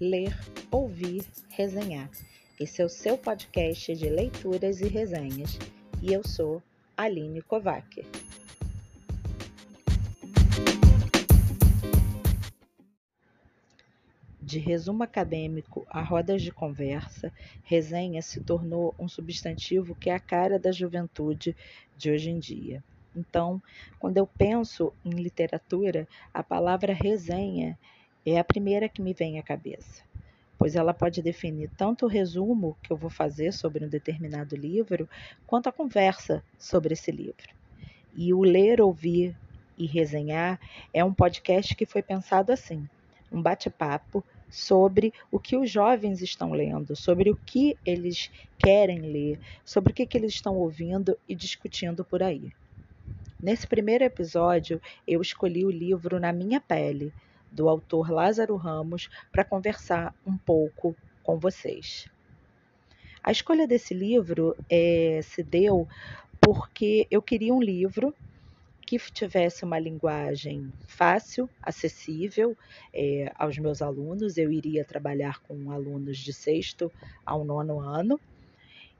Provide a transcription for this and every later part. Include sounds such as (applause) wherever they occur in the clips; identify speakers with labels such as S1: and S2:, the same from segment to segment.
S1: ler, ouvir, resenhar. Esse é o seu podcast de leituras e resenhas. E eu sou Aline Kovac. De resumo acadêmico a rodas de conversa, resenha se tornou um substantivo que é a cara da juventude de hoje em dia. Então, quando eu penso em literatura, a palavra resenha é a primeira que me vem à cabeça, pois ela pode definir tanto o resumo que eu vou fazer sobre um determinado livro, quanto a conversa sobre esse livro. E o ler, ouvir e resenhar é um podcast que foi pensado assim: um bate-papo sobre o que os jovens estão lendo, sobre o que eles querem ler, sobre o que, que eles estão ouvindo e discutindo por aí. Nesse primeiro episódio, eu escolhi o livro Na Minha Pele, do autor Lázaro Ramos, para conversar um pouco com vocês. A escolha desse livro é, se deu porque eu queria um livro que tivesse uma linguagem fácil, acessível é, aos meus alunos. Eu iria trabalhar com alunos de sexto ao nono ano.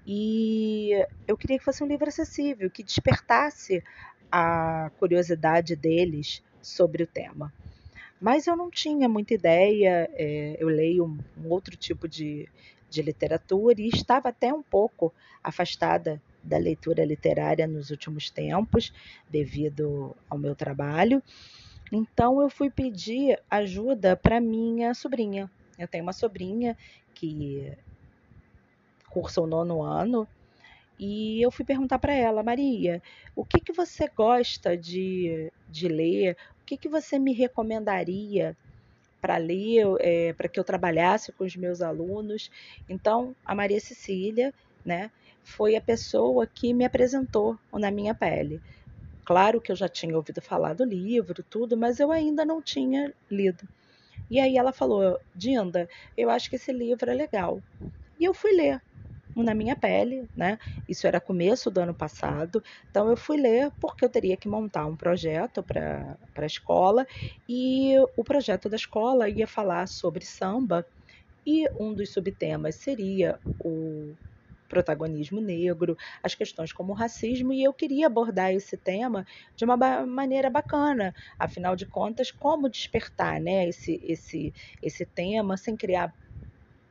S1: E eu queria que fosse um livro acessível, que despertasse a curiosidade deles sobre o tema. Mas eu não tinha muita ideia, é, eu leio um, um outro tipo de, de literatura e estava até um pouco afastada da leitura literária nos últimos tempos, devido ao meu trabalho. Então eu fui pedir ajuda para minha sobrinha. Eu tenho uma sobrinha que cursa o nono ano e eu fui perguntar para ela, Maria, o que, que você gosta de, de ler? O que, que você me recomendaria para ler, é, para que eu trabalhasse com os meus alunos? Então, a Maria Cecília, né, foi a pessoa que me apresentou Na Minha Pele. Claro que eu já tinha ouvido falar do livro, tudo, mas eu ainda não tinha lido. E aí ela falou: Dinda, eu acho que esse livro é legal. E eu fui ler na minha pele, né? Isso era começo do ano passado. Então eu fui ler porque eu teria que montar um projeto para a escola e o projeto da escola ia falar sobre samba e um dos subtemas seria o protagonismo negro, as questões como o racismo, e eu queria abordar esse tema de uma ba maneira bacana. Afinal de contas, como despertar né, esse, esse, esse tema sem criar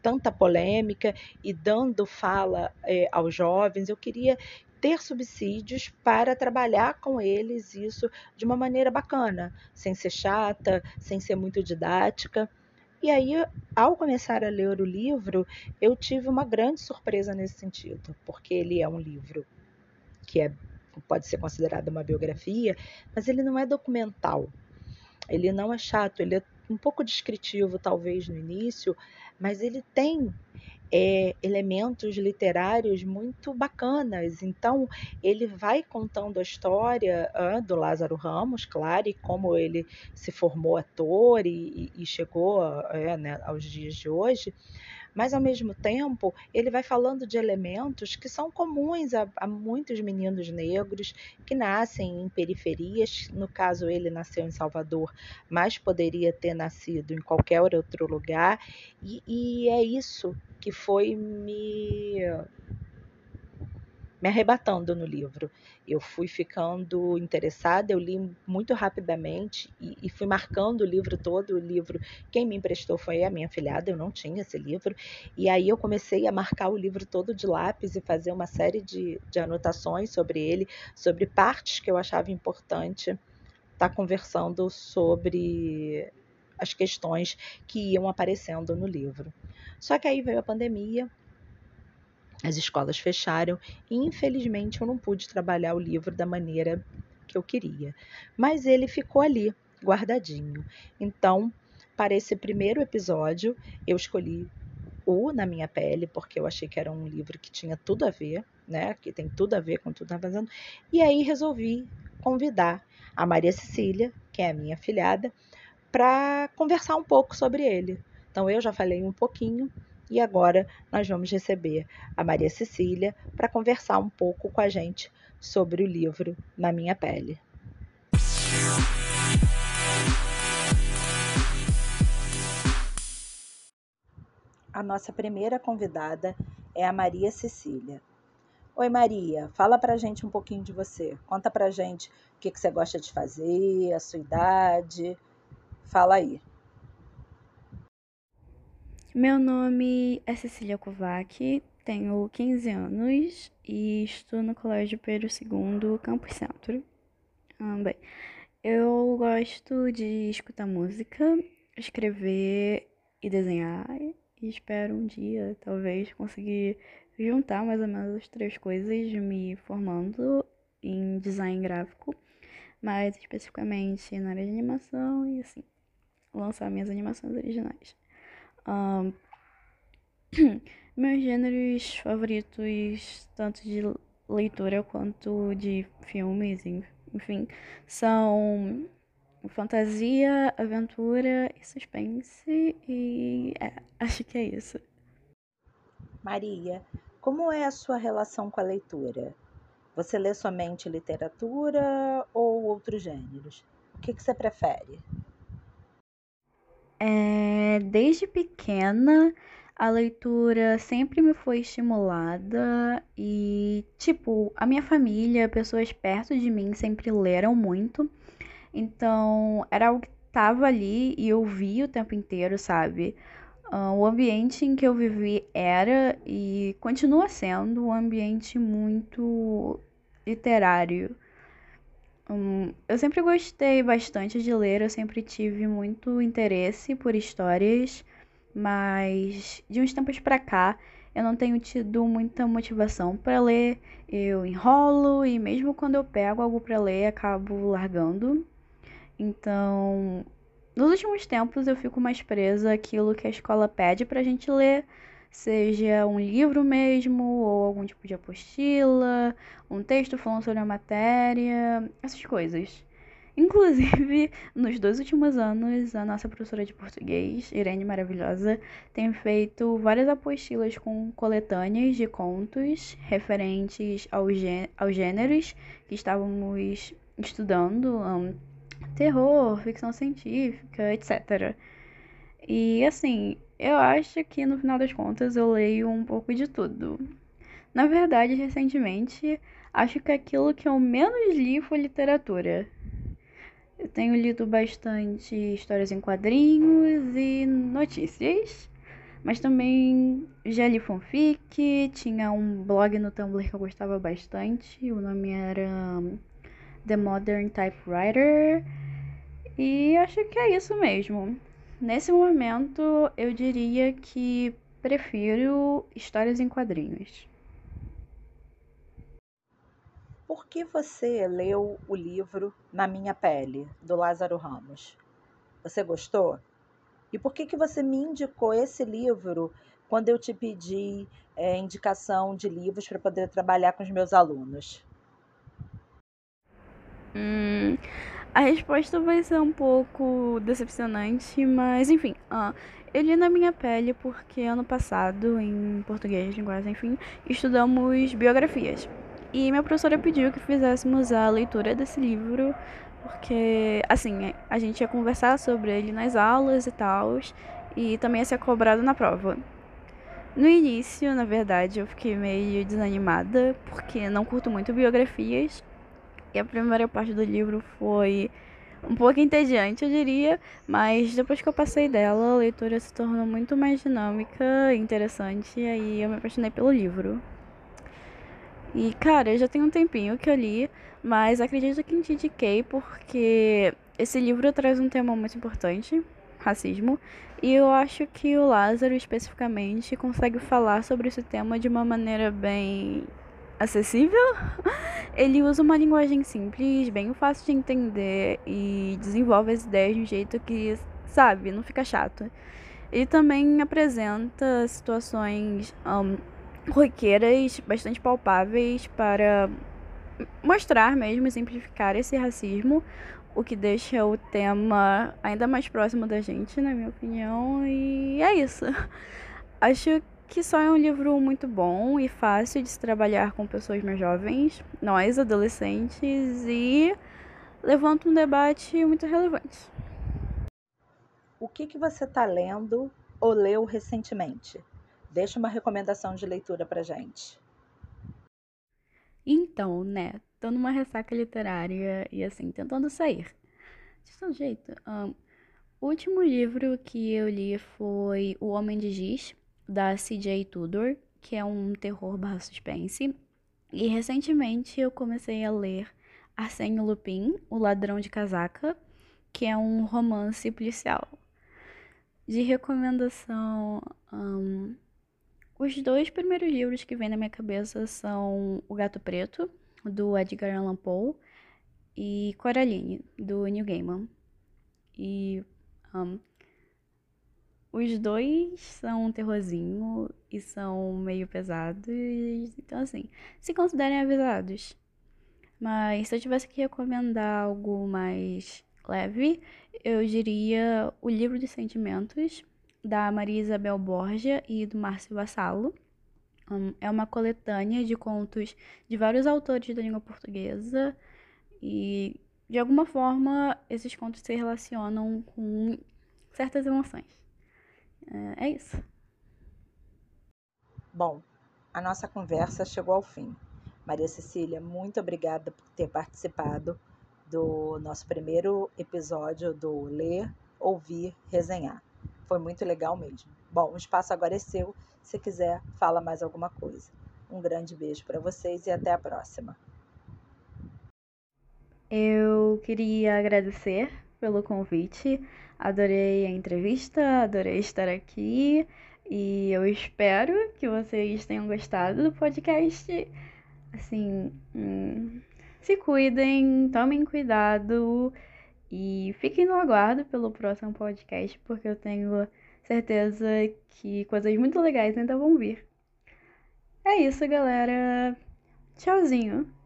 S1: tanta polêmica e dando fala é, aos jovens. Eu queria ter subsídios para trabalhar com eles isso de uma maneira bacana, sem ser chata, sem ser muito didática. E aí, ao começar a ler o livro, eu tive uma grande surpresa nesse sentido, porque ele é um livro que é, pode ser considerado uma biografia, mas ele não é documental. Ele não é chato, ele é um pouco descritivo, talvez, no início, mas ele tem é, elementos literários muito bacanas. Então, ele vai contando a história uh, do Lázaro Ramos, claro, e como ele se formou ator e, e chegou uh, né, aos dias de hoje mas ao mesmo tempo ele vai falando de elementos que são comuns a, a muitos meninos negros que nascem em periferias. No caso, ele nasceu em Salvador, mas poderia ter nascido em qualquer outro lugar, e, e é isso que foi me me arrebatando no livro. Eu fui ficando interessada, eu li muito rapidamente e, e, fui marcando o livro todo. O livro, quem me emprestou foi a minha filhada, eu não tinha esse livro. E aí eu comecei a marcar o livro todo de lápis e fazer uma série de, de anotações sobre ele, sobre partes que eu achava importante estar tá conversando sobre as questões que iam aparecendo no livro. Só que aí veio a pandemia, as escolas fecharam e, infelizmente, eu não pude trabalhar o livro da maneira que eu queria. Mas ele ficou ali, guardadinho. Então, para esse primeiro episódio, eu escolhi o Na Minha Pele, porque eu achei que era um livro que tinha tudo a ver, né? Que tem tudo a ver com tudo que está fazendo. E aí resolvi convidar a Maria Cecília, que é a minha filhada, para conversar um pouco sobre ele. Então eu já falei um pouquinho, e agora nós vamos receber a Maria Cecília para conversar um pouco com a gente sobre o livro Na Minha Pele. a nossa primeira convidada é a Maria Cecília. Oi, Maria, fala pra gente um pouquinho de você. Conta pra gente o que, que você gosta de fazer, a sua idade. Fala aí.
S2: Meu nome é Cecília Kovac, tenho 15 anos e estou no Colégio Pedro II, Campus Centro. Ah, bem, eu gosto de escutar música, escrever e desenhar e espero um dia, talvez, conseguir juntar mais ou menos as três coisas, me formando em design gráfico, mais especificamente na área de animação e assim, lançar minhas animações originais. Um, (clears throat) meus gêneros favoritos, tanto de leitura quanto de filmes, enfim, são fantasia, aventura e suspense. E é, (laughs) acho que é isso.
S1: Maria, como é a sua relação com a leitura? Você lê somente literatura ou outros gêneros? O que, que você prefere?
S2: É, desde pequena, a leitura sempre me foi estimulada e, tipo, a minha família, pessoas perto de mim sempre leram muito. Então, era algo que tava ali e eu via o tempo inteiro, sabe? Uh, o ambiente em que eu vivi era e continua sendo um ambiente muito literário. Um, eu sempre gostei bastante de ler, eu sempre tive muito interesse por histórias, mas de uns tempos pra cá eu não tenho tido muita motivação para ler. Eu enrolo e mesmo quando eu pego algo para ler, acabo largando. Então, nos últimos tempos eu fico mais presa àquilo que a escola pede pra gente ler seja um livro mesmo, ou algum tipo de apostila, um texto falando sobre a matéria, essas coisas. Inclusive, (laughs) nos dois últimos anos, a nossa professora de português, Irene Maravilhosa, tem feito várias apostilas com coletâneas de contos referentes ao aos gêneros que estávamos estudando, um, terror, ficção científica, etc. E assim, eu acho que no final das contas eu leio um pouco de tudo. Na verdade, recentemente, acho que aquilo que eu menos li foi literatura. Eu tenho lido bastante histórias em quadrinhos e notícias, mas também já li fanfic, tinha um blog no Tumblr que eu gostava bastante, o nome era The Modern Typewriter, e acho que é isso mesmo. Nesse momento, eu diria que prefiro histórias em quadrinhos.
S1: Por que você leu o livro Na Minha Pele, do Lázaro Ramos? Você gostou? E por que, que você me indicou esse livro quando eu te pedi é, indicação de livros para poder trabalhar com os meus alunos?
S2: Hum, a resposta vai ser um pouco decepcionante, mas enfim. Uh, eu li na minha pele porque ano passado, em português, linguagem, enfim, estudamos biografias. E minha professora pediu que fizéssemos a leitura desse livro, porque, assim, a gente ia conversar sobre ele nas aulas e tal, e também ia ser cobrado na prova. No início, na verdade, eu fiquei meio desanimada, porque não curto muito biografias, e a primeira parte do livro foi um pouco entediante, eu diria, mas depois que eu passei dela, a leitura se tornou muito mais dinâmica interessante, e aí eu me apaixonei pelo livro. E, cara, já tem um tempinho que eu li, mas acredito que indiquei porque esse livro traz um tema muito importante, racismo, e eu acho que o Lázaro especificamente consegue falar sobre esse tema de uma maneira bem acessível. (laughs) Ele usa uma linguagem simples, bem fácil de entender e desenvolve as ideias de um jeito que, sabe, não fica chato. Ele também apresenta situações um, bastante palpáveis para mostrar mesmo e simplificar esse racismo, o que deixa o tema ainda mais próximo da gente, na minha opinião, e é isso. (laughs) Acho que só é um livro muito bom e fácil de se trabalhar com pessoas mais jovens, nós adolescentes, e levanta um debate muito relevante.
S1: O que, que você está lendo ou leu recentemente? Deixa uma recomendação de leitura pra gente.
S2: Então, né, tô numa ressaca literária e assim, tentando sair. De todo jeito. Um, o último livro que eu li foi O Homem de Giz, da C.J. Tudor, que é um terror barra suspense. E recentemente eu comecei a ler Arsène Lupin, O Ladrão de Casaca, que é um romance policial. De recomendação, um, os dois primeiros livros que vêm na minha cabeça são O Gato Preto, do Edgar Allan Poe, e Coraline, do Neil Gaiman. E um, os dois são um terrorzinho e são meio pesados, então assim, se considerem avisados. Mas se eu tivesse que recomendar algo mais leve, eu diria O Livro dos Sentimentos, da Maria Isabel Borgia e do Márcio Vassalo. Um, é uma coletânea de contos de vários autores da língua portuguesa e, de alguma forma, esses contos se relacionam com certas emoções. É, é isso.
S1: Bom, a nossa conversa chegou ao fim. Maria Cecília, muito obrigada por ter participado do nosso primeiro episódio do Ler, Ouvir, Resenhar. Foi muito legal mesmo. Bom, o espaço agora é seu. Se quiser, fala mais alguma coisa. Um grande beijo para vocês e até a próxima.
S2: Eu queria agradecer pelo convite. Adorei a entrevista, adorei estar aqui e eu espero que vocês tenham gostado do podcast. Assim, hum, se cuidem, tomem cuidado e fiquem no aguardo pelo próximo podcast, porque eu tenho certeza que coisas muito legais ainda vão vir. É isso, galera. Tchauzinho.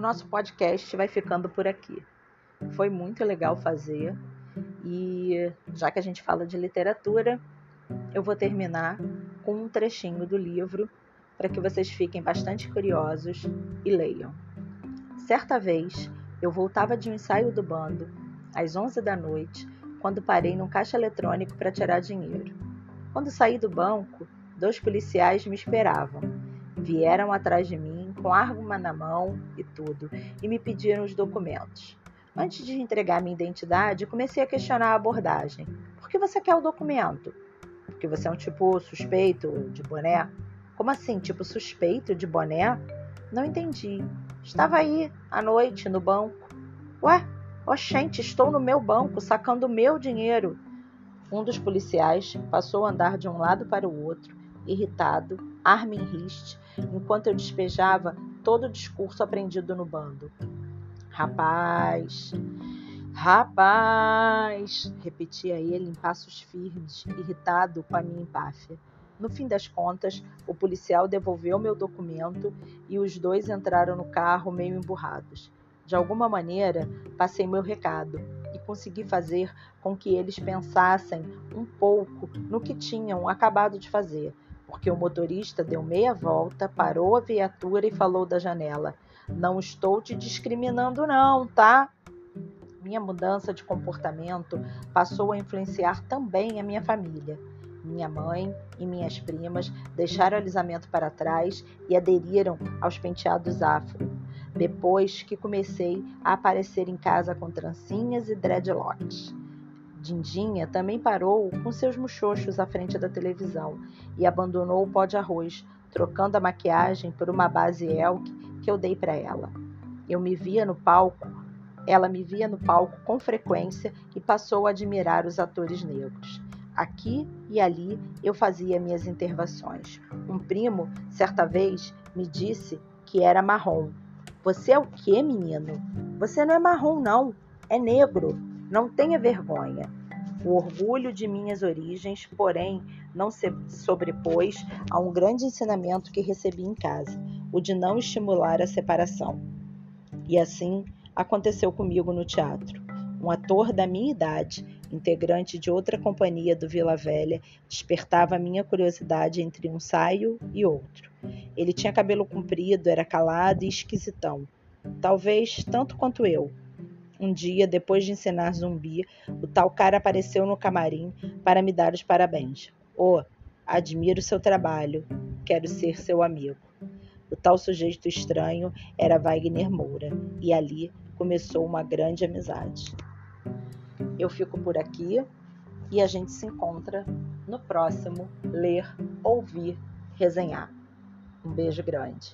S1: Nosso podcast vai ficando por aqui. Foi muito legal fazer e já que a gente fala de literatura, eu vou terminar com um trechinho do livro para que vocês fiquem bastante curiosos e leiam. Certa vez, eu voltava de um ensaio do bando, às 11 da noite, quando parei num caixa eletrônico para tirar dinheiro. Quando saí do banco, dois policiais me esperavam. Vieram atrás de mim com arma na mão e tudo e me pediram os documentos. Antes de entregar minha identidade, comecei a questionar a abordagem. Por que você quer o documento? Porque você é um tipo suspeito de boné? Como assim, tipo suspeito de boné? Não entendi. Estava aí, à noite, no banco. Ué, oxente, estou no meu banco, sacando meu dinheiro. Um dos policiais passou a andar de um lado para o outro, irritado, arma em riste, enquanto eu despejava todo o discurso aprendido no bando. Rapaz, rapaz, repetia ele em passos firmes, irritado com a minha empáfia. No fim das contas, o policial devolveu meu documento e os dois entraram no carro meio emburrados. De alguma maneira, passei meu recado e consegui fazer com que eles pensassem um pouco no que tinham acabado de fazer, porque o motorista deu meia volta, parou a viatura e falou da janela: não estou te discriminando, não, tá? Minha mudança de comportamento passou a influenciar também a minha família. Minha mãe e minhas primas deixaram o alisamento para trás e aderiram aos penteados afro, depois que comecei a aparecer em casa com trancinhas e dreadlocks. Dindinha também parou com seus muxoxos à frente da televisão e abandonou o pó de arroz, trocando a maquiagem por uma base Elk que eu dei para ela. Eu me via no palco, ela me via no palco com frequência e passou a admirar os atores negros. Aqui e ali eu fazia minhas intervenções. Um primo, certa vez, me disse que era marrom. Você é o que, menino? Você não é marrom, não. É negro. Não tenha vergonha. O orgulho de minhas origens, porém, não se sobrepôs a um grande ensinamento que recebi em casa, o de não estimular a separação. E assim aconteceu comigo no teatro. Um ator da minha idade, integrante de outra companhia do Vila Velha, despertava minha curiosidade entre um saio e outro. Ele tinha cabelo comprido, era calado e esquisitão. Talvez tanto quanto eu. Um dia, depois de encenar zumbi, o tal cara apareceu no camarim para me dar os parabéns. Oh, admiro seu trabalho. Quero ser seu amigo. O tal sujeito estranho era Wagner Moura, e ali começou uma grande amizade. Eu fico por aqui e a gente se encontra no próximo Ler, Ouvir, Resenhar. Um beijo grande.